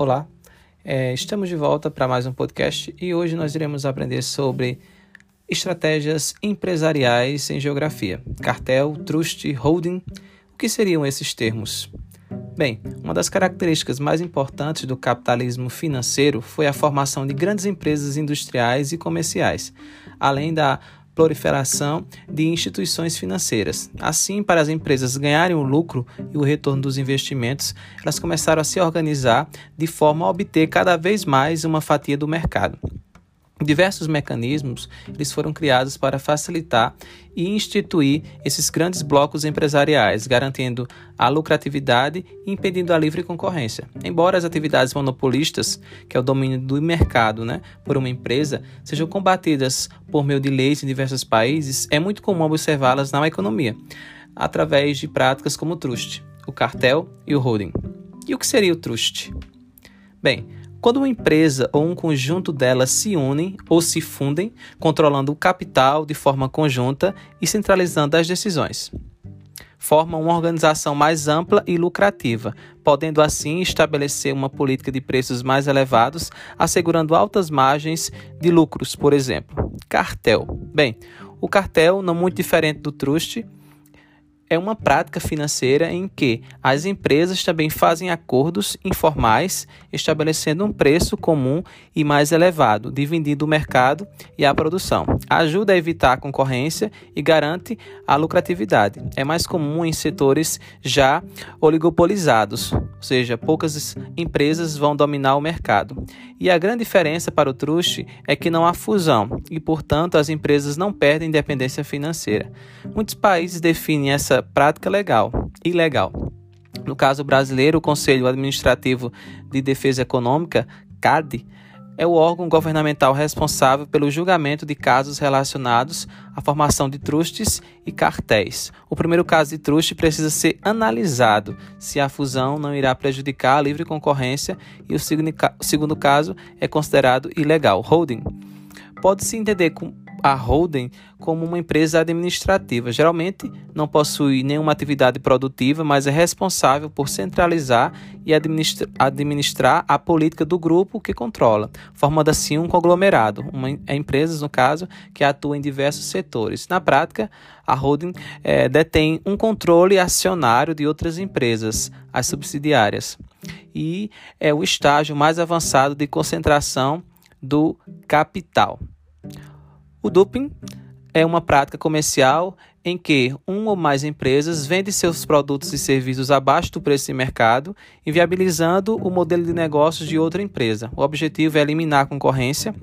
Olá, é, estamos de volta para mais um podcast e hoje nós iremos aprender sobre estratégias empresariais em geografia, cartel, trust, holding. O que seriam esses termos? Bem, uma das características mais importantes do capitalismo financeiro foi a formação de grandes empresas industriais e comerciais, além da proliferação de instituições financeiras. Assim, para as empresas ganharem o lucro e o retorno dos investimentos, elas começaram a se organizar de forma a obter cada vez mais uma fatia do mercado. Diversos mecanismos eles foram criados para facilitar e instituir esses grandes blocos empresariais, garantindo a lucratividade e impedindo a livre concorrência. Embora as atividades monopolistas, que é o domínio do mercado né, por uma empresa, sejam combatidas por meio de leis em diversos países, é muito comum observá-las na economia, através de práticas como o trust, o cartel e o holding. E o que seria o trust? Bem, quando uma empresa ou um conjunto delas se unem ou se fundem, controlando o capital de forma conjunta e centralizando as decisões, formam uma organização mais ampla e lucrativa, podendo assim estabelecer uma política de preços mais elevados, assegurando altas margens de lucros, por exemplo. Cartel. Bem, o cartel, não muito diferente do trust, é uma prática financeira em que as empresas também fazem acordos informais, estabelecendo um preço comum e mais elevado, dividindo o mercado e a produção. Ajuda a evitar a concorrência e garante a lucratividade. É mais comum em setores já oligopolizados, ou seja, poucas empresas vão dominar o mercado. E a grande diferença para o trust é que não há fusão e, portanto, as empresas não perdem independência financeira. Muitos países definem essa prática legal, ilegal. No caso brasileiro, o Conselho Administrativo de Defesa Econômica, CAD, é o órgão governamental responsável pelo julgamento de casos relacionados à formação de trustes e cartéis. O primeiro caso de truste precisa ser analisado se a fusão não irá prejudicar a livre concorrência e o segundo caso é considerado ilegal. Holding pode-se entender a holding como uma empresa administrativa. Geralmente não possui nenhuma atividade produtiva, mas é responsável por centralizar e administra administrar a política do grupo que controla, formando assim um conglomerado, uma é empresas, no caso, que atuam em diversos setores. Na prática, a holding é, detém um controle acionário de outras empresas, as subsidiárias, e é o estágio mais avançado de concentração do capital. O duping é uma prática comercial em que uma ou mais empresas vendem seus produtos e serviços abaixo do preço de mercado, inviabilizando o modelo de negócios de outra empresa. O objetivo é eliminar a concorrência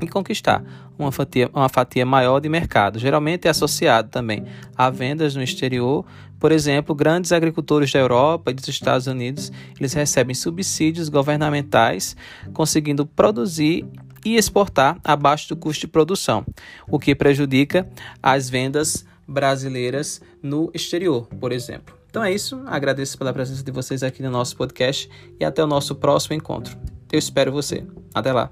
e conquistar uma fatia, uma fatia maior de mercado. Geralmente é associado também a vendas no exterior. Por exemplo, grandes agricultores da Europa e dos Estados Unidos, eles recebem subsídios governamentais, conseguindo produzir e exportar abaixo do custo de produção, o que prejudica as vendas brasileiras no exterior, por exemplo. Então é isso, agradeço pela presença de vocês aqui no nosso podcast e até o nosso próximo encontro. Eu espero você. Até lá.